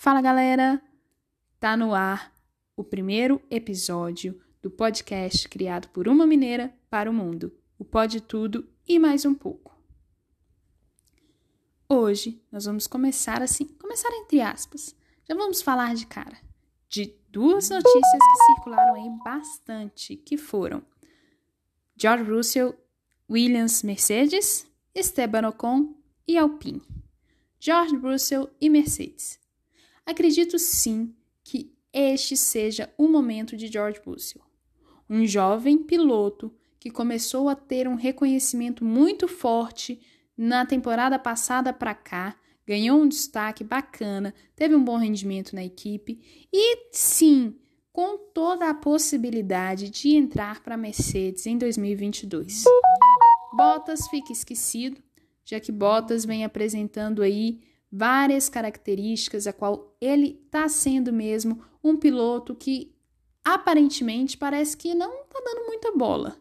Fala galera! Tá no ar o primeiro episódio do podcast criado por uma mineira para o mundo. O Pode Tudo e mais um pouco. Hoje nós vamos começar assim, começar entre aspas. Já vamos falar de cara de duas notícias que circularam aí bastante, que foram George Russell, Williams Mercedes, Esteban Ocon e Alpine. George Russell e Mercedes. Acredito sim que este seja o momento de George Russell, um jovem piloto que começou a ter um reconhecimento muito forte na temporada passada para cá, ganhou um destaque bacana, teve um bom rendimento na equipe e sim, com toda a possibilidade de entrar para a Mercedes em 2022. Bottas fica esquecido, já que Bottas vem apresentando aí várias características a qual ele está sendo mesmo um piloto que aparentemente parece que não está dando muita bola.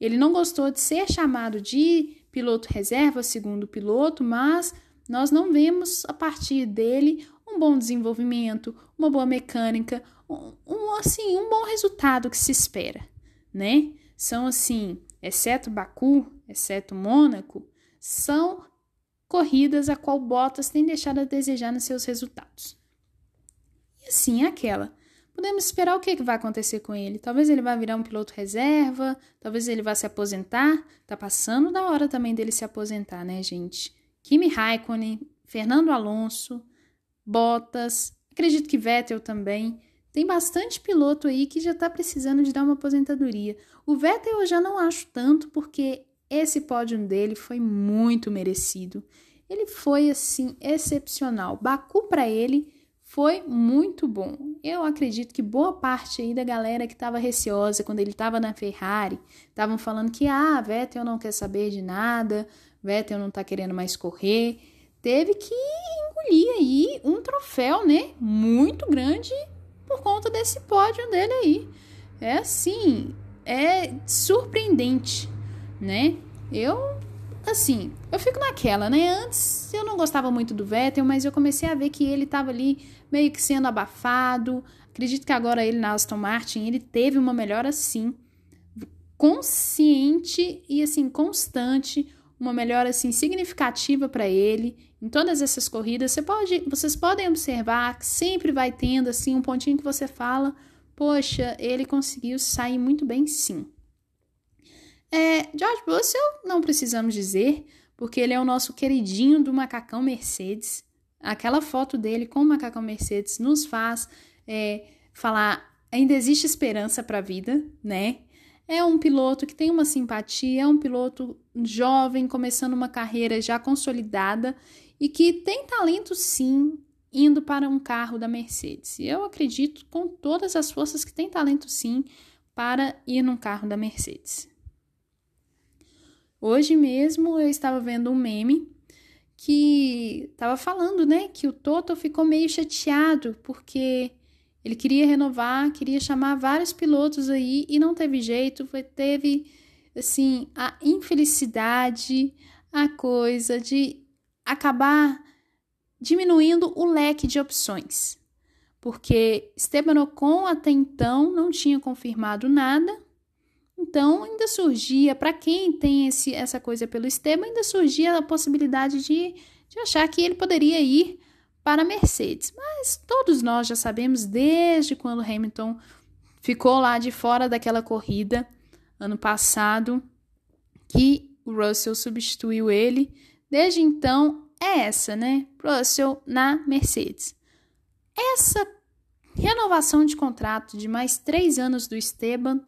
Ele não gostou de ser chamado de piloto reserva, segundo piloto, mas nós não vemos a partir dele um bom desenvolvimento, uma boa mecânica, um, um assim, um bom resultado que se espera, né? São assim, exceto Baku, exceto Mônaco, são corridas a qual Bottas tem deixado a desejar nos seus resultados. E assim é aquela. Podemos esperar o que, vai acontecer com ele. Talvez ele vá virar um piloto reserva, talvez ele vá se aposentar. Tá passando da hora também dele se aposentar, né, gente? Kimi Raikkonen, Fernando Alonso, Bottas, acredito que Vettel também. Tem bastante piloto aí que já tá precisando de dar uma aposentadoria. O Vettel eu já não acho tanto, porque esse pódio dele foi muito merecido. Ele foi assim excepcional. Baku para ele foi muito bom. Eu acredito que boa parte aí da galera que estava receosa quando ele estava na Ferrari, estavam falando que ah, Vettel não quer saber de nada, Vettel não tá querendo mais correr, teve que engolir aí um troféu, né, muito grande por conta desse pódio dele aí. É assim, é surpreendente né? Eu, assim, eu fico naquela, né? Antes eu não gostava muito do Vettel, mas eu comecei a ver que ele tava ali meio que sendo abafado. Acredito que agora ele na Aston Martin, ele teve uma melhora sim, consciente e assim constante, uma melhora assim significativa para ele em todas essas corridas. Você pode, vocês podem observar que sempre vai tendo assim um pontinho que você fala, poxa, ele conseguiu sair muito bem sim. É, George Russell, não precisamos dizer, porque ele é o nosso queridinho do macacão Mercedes. Aquela foto dele com o macacão Mercedes nos faz é, falar: ainda existe esperança para a vida, né? É um piloto que tem uma simpatia, é um piloto jovem, começando uma carreira já consolidada e que tem talento sim indo para um carro da Mercedes. Eu acredito com todas as forças que tem talento sim para ir num carro da Mercedes. Hoje mesmo eu estava vendo um meme que estava falando, né, que o Toto ficou meio chateado porque ele queria renovar, queria chamar vários pilotos aí e não teve jeito, foi, teve assim a infelicidade, a coisa de acabar diminuindo o leque de opções. Porque Esteban Ocon até então não tinha confirmado nada, então, ainda surgia, para quem tem esse, essa coisa pelo Esteban, ainda surgia a possibilidade de, de achar que ele poderia ir para a Mercedes. Mas todos nós já sabemos, desde quando Hamilton ficou lá de fora daquela corrida, ano passado, que o Russell substituiu ele. Desde então, é essa, né? Russell na Mercedes. Essa renovação de contrato de mais três anos do Esteban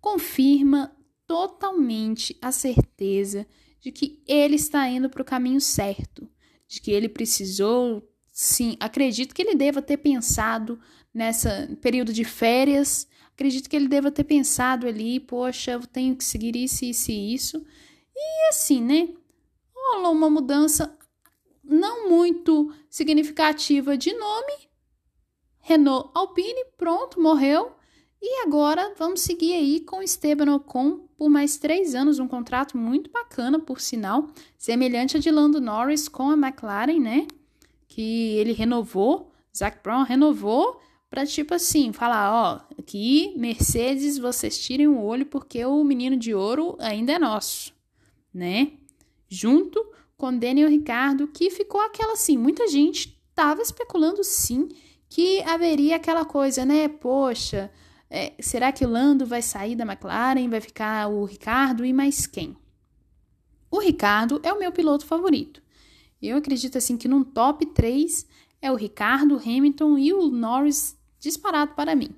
confirma totalmente a certeza de que ele está indo para o caminho certo, de que ele precisou, sim, acredito que ele deva ter pensado nessa período de férias, acredito que ele deva ter pensado ali, poxa, eu tenho que seguir isso, isso e isso. E assim, né? Rolou uma mudança não muito significativa de nome. Renault Alpine, pronto, morreu. E agora vamos seguir aí com Esteban Ocon por mais três anos, um contrato muito bacana, por sinal, semelhante a de Lando Norris com a McLaren, né? Que ele renovou Zac Brown renovou para tipo assim, falar, ó, aqui Mercedes, vocês tirem o olho porque o menino de ouro ainda é nosso, né? Junto com Daniel Ricardo, que ficou aquela assim, muita gente tava especulando sim que haveria aquela coisa, né? Poxa, é, será que o Lando vai sair da McLaren, vai ficar o Ricardo e mais quem? O Ricardo é o meu piloto favorito. Eu acredito assim que num top 3 é o Ricardo, Hamilton e o Norris disparado para mim,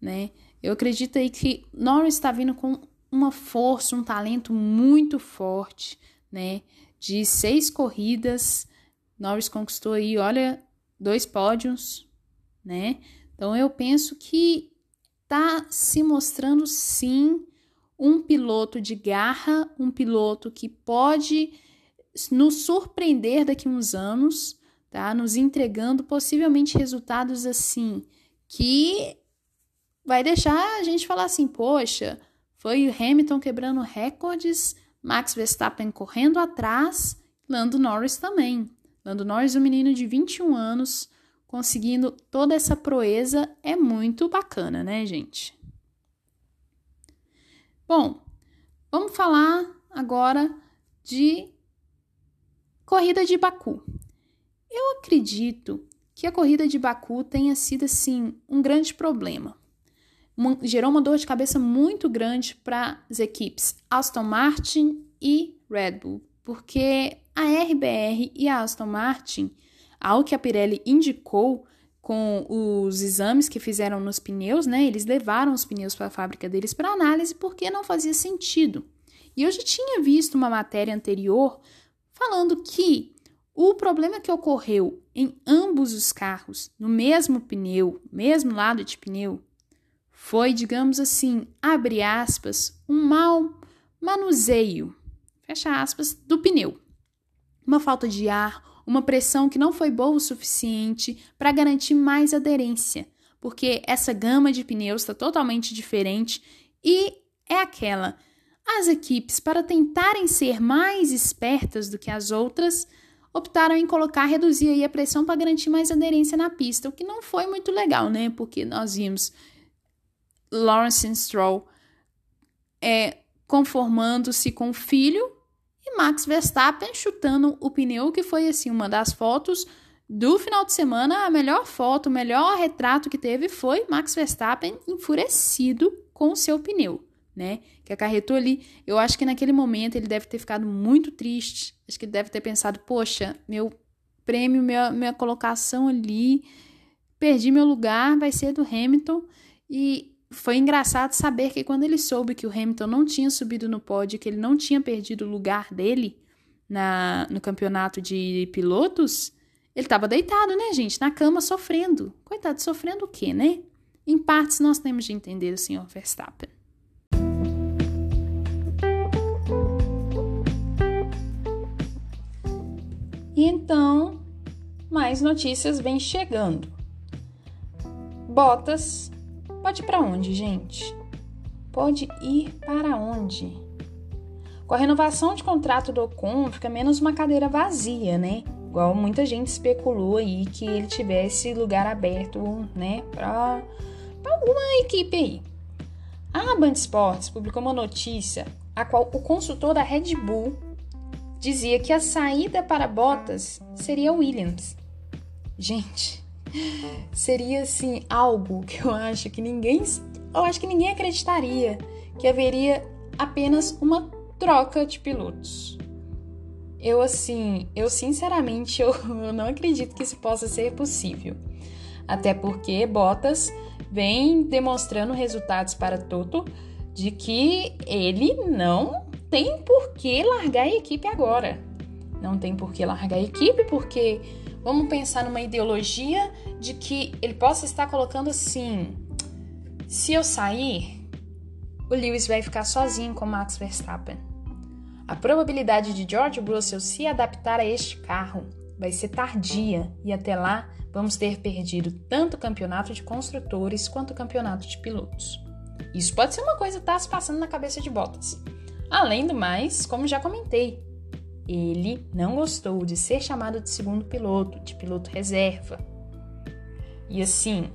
né? Eu acredito aí que Norris está vindo com uma força, um talento muito forte, né? De seis corridas, Norris conquistou aí, olha, dois pódios, né? Então eu penso que tá se mostrando sim um piloto de garra, um piloto que pode nos surpreender daqui a uns anos, tá? Nos entregando possivelmente resultados assim que vai deixar a gente falar assim, poxa, foi o Hamilton quebrando recordes, Max Verstappen correndo atrás, Lando Norris também. Lando Norris, um menino de 21 anos, conseguindo toda essa proeza, é muito bacana, né, gente? Bom, vamos falar agora de corrida de Baku. Eu acredito que a corrida de Baku tenha sido assim um grande problema. gerou uma dor de cabeça muito grande para as equipes Aston Martin e Red Bull, porque a RBR e a Aston Martin, ao que a Pirelli indicou com os exames que fizeram nos pneus, né? Eles levaram os pneus para a fábrica deles para análise porque não fazia sentido. E eu já tinha visto uma matéria anterior falando que o problema que ocorreu em ambos os carros, no mesmo pneu, mesmo lado de pneu, foi, digamos assim, abre aspas, um mau manuseio, fecha aspas, do pneu. Uma falta de ar, uma pressão que não foi boa o suficiente para garantir mais aderência, porque essa gama de pneus está totalmente diferente e é aquela. As equipes, para tentarem ser mais espertas do que as outras, optaram em colocar, reduzir aí a pressão para garantir mais aderência na pista, o que não foi muito legal, né? Porque nós vimos Lawrence Stroll é, conformando-se com o filho Max Verstappen chutando o pneu, que foi assim uma das fotos do final de semana. A melhor foto, o melhor retrato que teve foi Max Verstappen enfurecido com o seu pneu né? Que acarretou ali. Eu acho que naquele momento ele deve ter ficado muito triste. Acho que ele deve ter pensado: poxa, meu prêmio, minha, minha colocação ali, perdi meu lugar, vai ser do Hamilton. E foi engraçado saber que quando ele soube que o Hamilton não tinha subido no pódio, que ele não tinha perdido o lugar dele na, no campeonato de pilotos, ele estava deitado, né, gente? Na cama sofrendo. Coitado, sofrendo o quê, né? Em partes nós temos de entender o senhor Verstappen. E então, mais notícias vêm chegando. Botas pode ir para onde, gente? Pode ir para onde? Com a renovação de contrato do Ocon, fica menos uma cadeira vazia, né? Igual muita gente especulou aí que ele tivesse lugar aberto, né, para alguma equipe aí. A Band Sports publicou uma notícia a qual o consultor da Red Bull dizia que a saída para Bottas seria Williams. Gente, seria assim algo que eu acho que ninguém, eu acho que ninguém acreditaria que haveria apenas uma troca de pilotos. Eu assim, eu sinceramente eu, eu não acredito que isso possa ser possível. Até porque Bottas vem demonstrando resultados para Toto de que ele não tem por que largar a equipe agora. Não tem por que largar a equipe, porque vamos pensar numa ideologia de que ele possa estar colocando assim: se eu sair, o Lewis vai ficar sozinho com Max Verstappen. A probabilidade de George Russell se adaptar a este carro vai ser tardia e até lá vamos ter perdido tanto o campeonato de construtores quanto o campeonato de pilotos. Isso pode ser uma coisa que está se passando na cabeça de Bottas. Além do mais, como já comentei, ele não gostou de ser chamado de segundo piloto, de piloto reserva. E assim,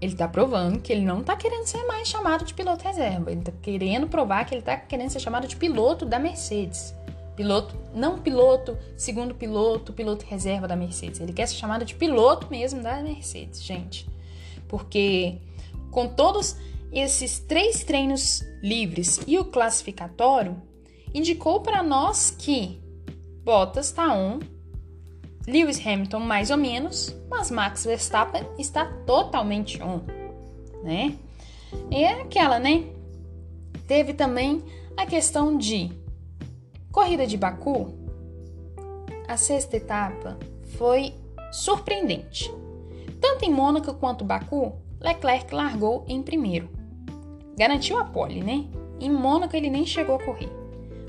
ele tá provando que ele não tá querendo ser mais chamado de piloto reserva. Ele tá querendo provar que ele tá querendo ser chamado de piloto da Mercedes. Piloto, não piloto, segundo piloto, piloto reserva da Mercedes. Ele quer ser chamado de piloto mesmo da Mercedes, gente. Porque com todos esses três treinos livres e o classificatório, indicou para nós que Bottas está on, Lewis Hamilton mais ou menos, mas Max Verstappen está totalmente on, né? E é aquela, né? Teve também a questão de corrida de Baku. A sexta etapa foi surpreendente. Tanto em Mônaco quanto Baku, Leclerc largou em primeiro. Garantiu a pole, né? Em Mônaco ele nem chegou a correr.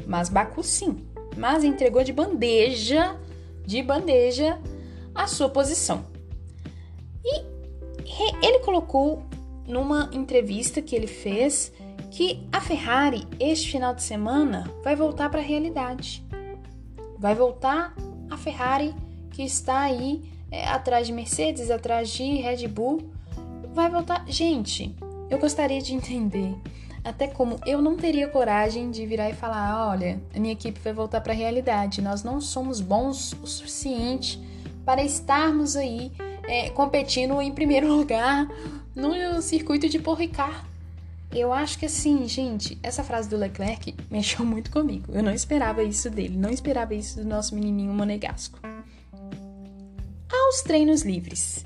Mas Baku sim. Mas entregou de bandeja, de bandeja, a sua posição. E ele colocou numa entrevista que ele fez que a Ferrari este final de semana vai voltar para a realidade. Vai voltar a Ferrari que está aí é, atrás de Mercedes, atrás de Red Bull, vai voltar. Gente, eu gostaria de entender até como eu não teria coragem de virar e falar: olha, a minha equipe vai voltar para a realidade, nós não somos bons o suficiente para estarmos aí é, competindo em primeiro lugar no circuito de Paul Ricard. Eu acho que assim, gente, essa frase do Leclerc mexeu muito comigo. Eu não esperava isso dele, não esperava isso do nosso menininho monegasco. Aos treinos livres.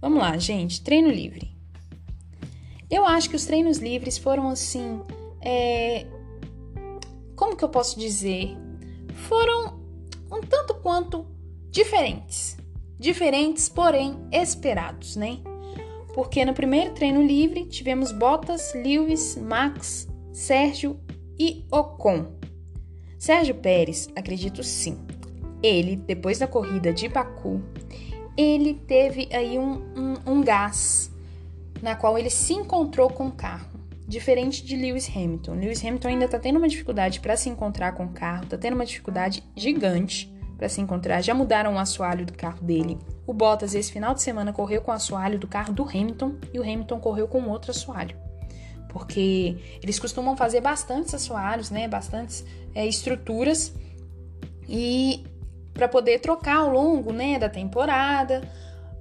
Vamos lá, gente, treino livre. Eu acho que os treinos livres foram assim. É... Como que eu posso dizer? Foram um tanto quanto diferentes. Diferentes, porém esperados, né? Porque no primeiro treino livre tivemos Bottas, Lewis, Max, Sérgio e Ocon. Sérgio Pérez, acredito sim. Ele, depois da corrida de Baku, ele teve aí um, um, um gás na qual ele se encontrou com o carro, diferente de Lewis Hamilton. Lewis Hamilton ainda está tendo uma dificuldade para se encontrar com o carro, está tendo uma dificuldade gigante para se encontrar. Já mudaram o assoalho do carro dele. O Bottas esse final de semana correu com o assoalho do carro do Hamilton e o Hamilton correu com outro assoalho. Porque eles costumam fazer bastantes assoalhos, né? Bastantes é, estruturas e para poder trocar ao longo, né, da temporada,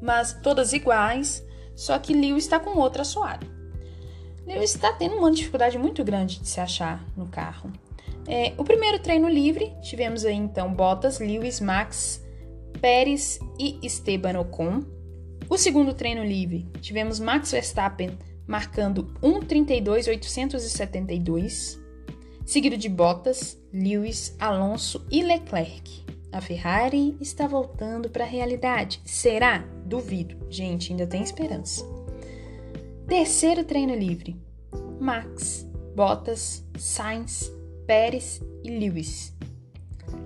mas todas iguais só que Lewis está com outro assoalho. Lewis está tendo uma dificuldade muito grande de se achar no carro. É, o primeiro treino livre, tivemos aí então Bottas, Lewis, Max, Pérez e Esteban Ocon. O segundo treino livre, tivemos Max Verstappen marcando 1:32.872, seguido de Bottas, Lewis, Alonso e Leclerc. A Ferrari está voltando para a realidade. Será? Duvido. Gente, ainda tem esperança. Terceiro treino livre: Max, Bottas, Sainz, Pérez e Lewis.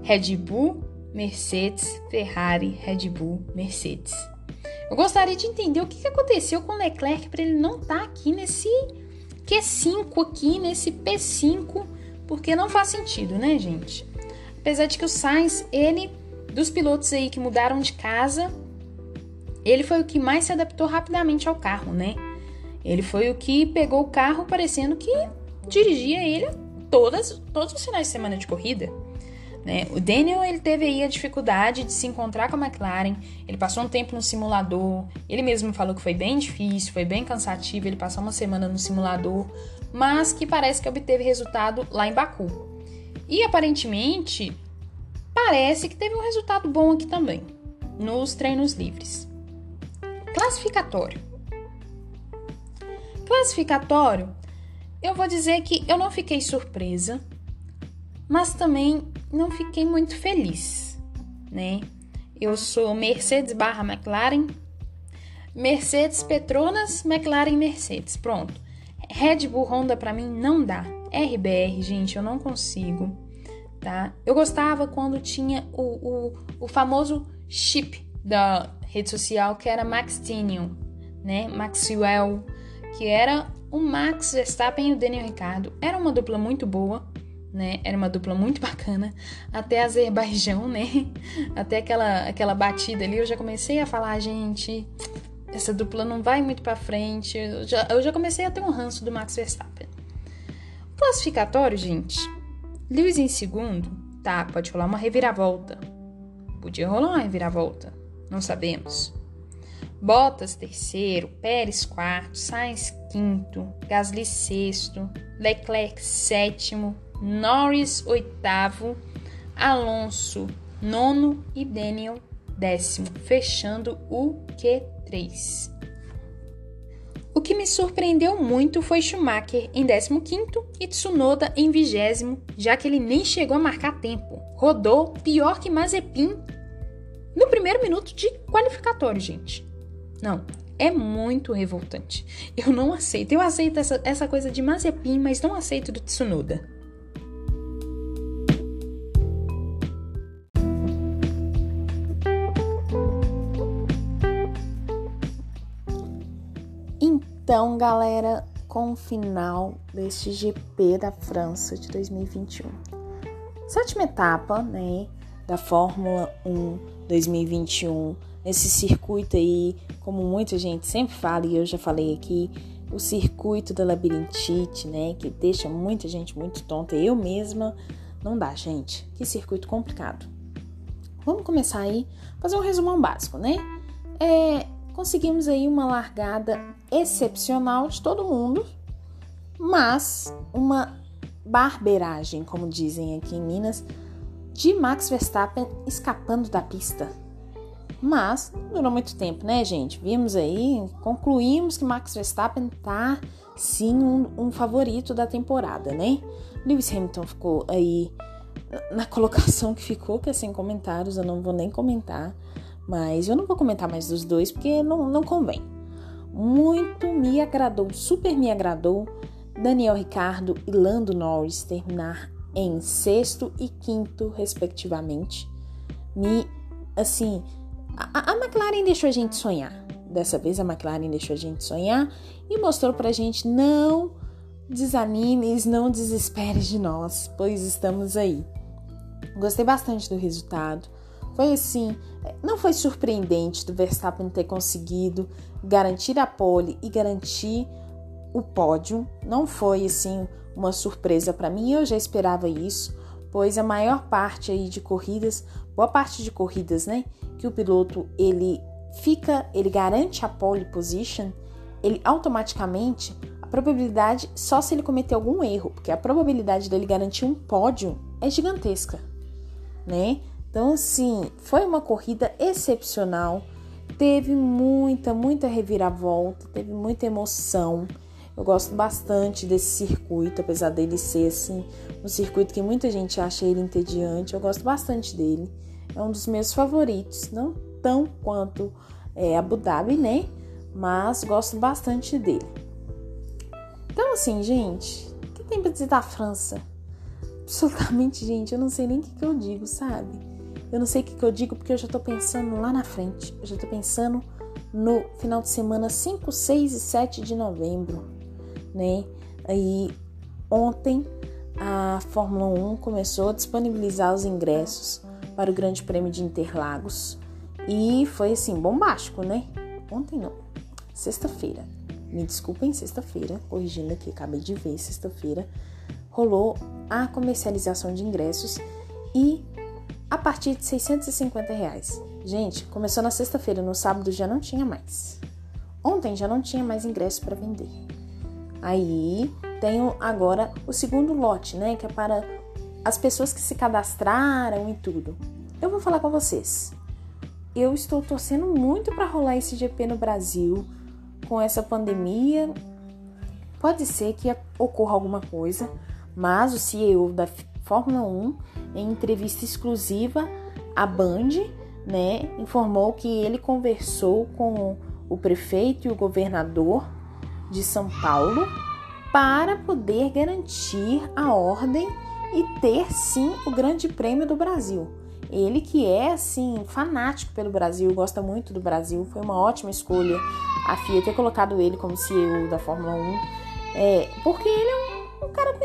Red Bull, Mercedes, Ferrari, Red Bull, Mercedes. Eu gostaria de entender o que aconteceu com o Leclerc para ele não estar tá aqui nesse Q5 aqui, nesse P5, porque não faz sentido, né, gente? Apesar de que o Sainz, ele, dos pilotos aí que mudaram de casa, ele foi o que mais se adaptou rapidamente ao carro, né? Ele foi o que pegou o carro parecendo que dirigia ele todas, todos os finais de semana de corrida. Né? O Daniel ele teve aí a dificuldade de se encontrar com a McLaren. Ele passou um tempo no simulador. Ele mesmo falou que foi bem difícil, foi bem cansativo. Ele passou uma semana no simulador, mas que parece que obteve resultado lá em Baku. E aparentemente, parece que teve um resultado bom aqui também, nos treinos livres. Classificatório. Classificatório, eu vou dizer que eu não fiquei surpresa, mas também não fiquei muito feliz, né? Eu sou Mercedes barra McLaren, Mercedes Petronas, McLaren Mercedes, pronto. Red Bull Honda para mim não dá. RBR, gente, eu não consigo, tá? Eu gostava quando tinha o, o, o famoso chip da rede social que era Maxtinium, né? Maxwell, que era o Max Verstappen e o Daniel Ricardo. Era uma dupla muito boa, né? Era uma dupla muito bacana. Até Azerbaijão, né? Até aquela, aquela batida ali, eu já comecei a falar, gente, essa dupla não vai muito para frente. Eu já, eu já comecei a ter um ranço do Max Verstappen. Classificatório, gente. Lewis em segundo, tá, pode rolar uma reviravolta. Podia rolar uma reviravolta, não sabemos. Bottas terceiro, Pérez quarto, Sainz quinto, Gasly sexto, Leclerc sétimo, Norris oitavo, Alonso nono e Daniel décimo, fechando o Q3. O que me surpreendeu muito foi Schumacher em 15º e Tsunoda em 20 já que ele nem chegou a marcar tempo. Rodou pior que Mazepin no primeiro minuto de qualificatório, gente. Não, é muito revoltante. Eu não aceito. Eu aceito essa, essa coisa de Mazepin, mas não aceito do Tsunoda. Então, galera, com o final deste GP da França de 2021. Sétima etapa, né, da Fórmula 1 2021. Esse circuito aí, como muita gente sempre fala e eu já falei aqui, o circuito da labirintite, né, que deixa muita gente muito tonta. Eu mesma não dá, gente. Que circuito complicado. Vamos começar aí, fazer um resumão básico, né? É, conseguimos aí uma largada excepcional de todo mundo, mas uma barberagem, como dizem aqui em Minas, de Max Verstappen escapando da pista. Mas não durou muito tempo, né, gente? Vimos aí, concluímos que Max Verstappen tá sim um, um favorito da temporada, né? Lewis Hamilton ficou aí na colocação que ficou, que é sem comentários, eu não vou nem comentar. Mas eu não vou comentar mais dos dois porque não, não convém. Muito me agradou, super me agradou Daniel Ricardo e Lando Norris terminar em sexto e quinto, respectivamente. Me, assim, a, a McLaren deixou a gente sonhar. Dessa vez a McLaren deixou a gente sonhar e mostrou pra gente não desanimes, não desesperes de nós, pois estamos aí. Gostei bastante do resultado. Foi assim, não foi surpreendente do Verstappen ter conseguido garantir a pole e garantir o pódio. Não foi assim uma surpresa para mim, eu já esperava isso, pois a maior parte aí de corridas, boa parte de corridas, né, que o piloto ele fica, ele garante a pole position, ele automaticamente a probabilidade só se ele cometer algum erro, porque a probabilidade dele garantir um pódio é gigantesca, né? Então, assim, foi uma corrida excepcional. Teve muita, muita reviravolta, teve muita emoção. Eu gosto bastante desse circuito, apesar dele ser assim, um circuito que muita gente acha ele entediante. Eu gosto bastante dele. É um dos meus favoritos, não tão quanto é, Abu Dhabi, né? Mas gosto bastante dele. Então, assim, gente, o que tem pra dizer da França? Absolutamente, gente, eu não sei nem o que, que eu digo, sabe? Eu não sei o que, que eu digo porque eu já tô pensando lá na frente. Eu já tô pensando no final de semana 5, 6 e 7 de novembro, né? Aí ontem a Fórmula 1 começou a disponibilizar os ingressos para o Grande Prêmio de Interlagos e foi assim bombástico, né? Ontem não, sexta-feira. Me desculpem, sexta-feira, corrigindo aqui, acabei de ver, sexta-feira rolou a comercialização de ingressos e a partir de 650 reais. Gente, começou na sexta-feira, no sábado já não tinha mais. Ontem já não tinha mais ingresso para vender. Aí tenho agora o segundo lote, né? Que é para as pessoas que se cadastraram e tudo. Eu vou falar com vocês. Eu estou torcendo muito para rolar esse GP no Brasil com essa pandemia. Pode ser que ocorra alguma coisa, mas o CEO da Fórmula 1, em entrevista exclusiva à Band, né, informou que ele conversou com o prefeito e o governador de São Paulo para poder garantir a ordem e ter sim o Grande Prêmio do Brasil. Ele que é assim fanático pelo Brasil, gosta muito do Brasil, foi uma ótima escolha a FIA ter colocado ele como CEO da Fórmula 1, é, porque ele é um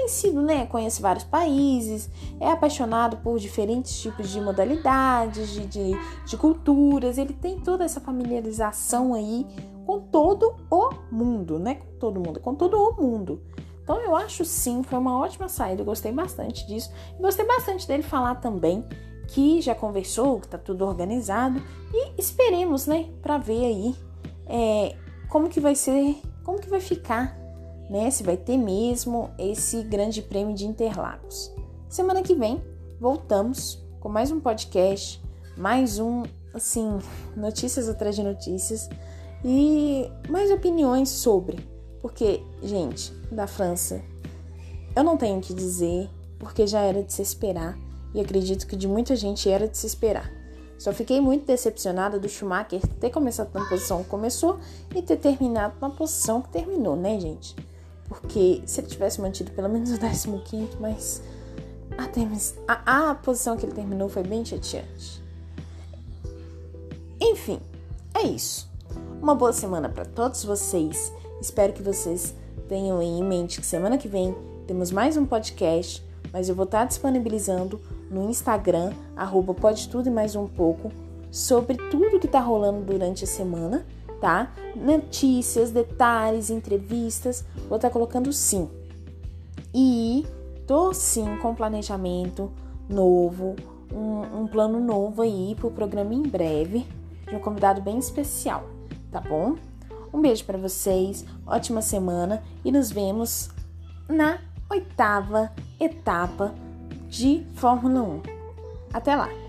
conhecido, né? Conhece vários países, é apaixonado por diferentes tipos de modalidades, de, de, de culturas, ele tem toda essa familiarização aí com todo o mundo, né? Com todo mundo, com todo o mundo. Então eu acho sim, foi uma ótima saída, eu gostei bastante disso. E gostei bastante dele falar também que já conversou, que tá tudo organizado e esperemos, né, para ver aí é, como que vai ser, como que vai ficar, né? Se vai ter mesmo esse grande prêmio de Interlagos. Semana que vem voltamos com mais um podcast, mais um, assim, notícias atrás de notícias e mais opiniões sobre. Porque, gente, da França, eu não tenho o que dizer, porque já era de se esperar e acredito que de muita gente era de se esperar. Só fiquei muito decepcionada do Schumacher ter começado na posição que começou e ter terminado na posição que terminou, né, gente? Porque se ele tivesse mantido pelo menos o 15, mas a, a, a posição que ele terminou foi bem chateante. Enfim, é isso. Uma boa semana para todos vocês. Espero que vocês tenham em mente que semana que vem temos mais um podcast, mas eu vou estar disponibilizando no Instagram, arroba pode tudo e mais um pouco, sobre tudo que tá rolando durante a semana, tá? Notícias, detalhes, entrevistas, vou estar colocando sim. E tô sim com planejamento novo, um, um plano novo aí pro programa em breve, de um convidado bem especial, tá bom? Um beijo para vocês, ótima semana e nos vemos na oitava etapa de Fórmula 1. Até lá!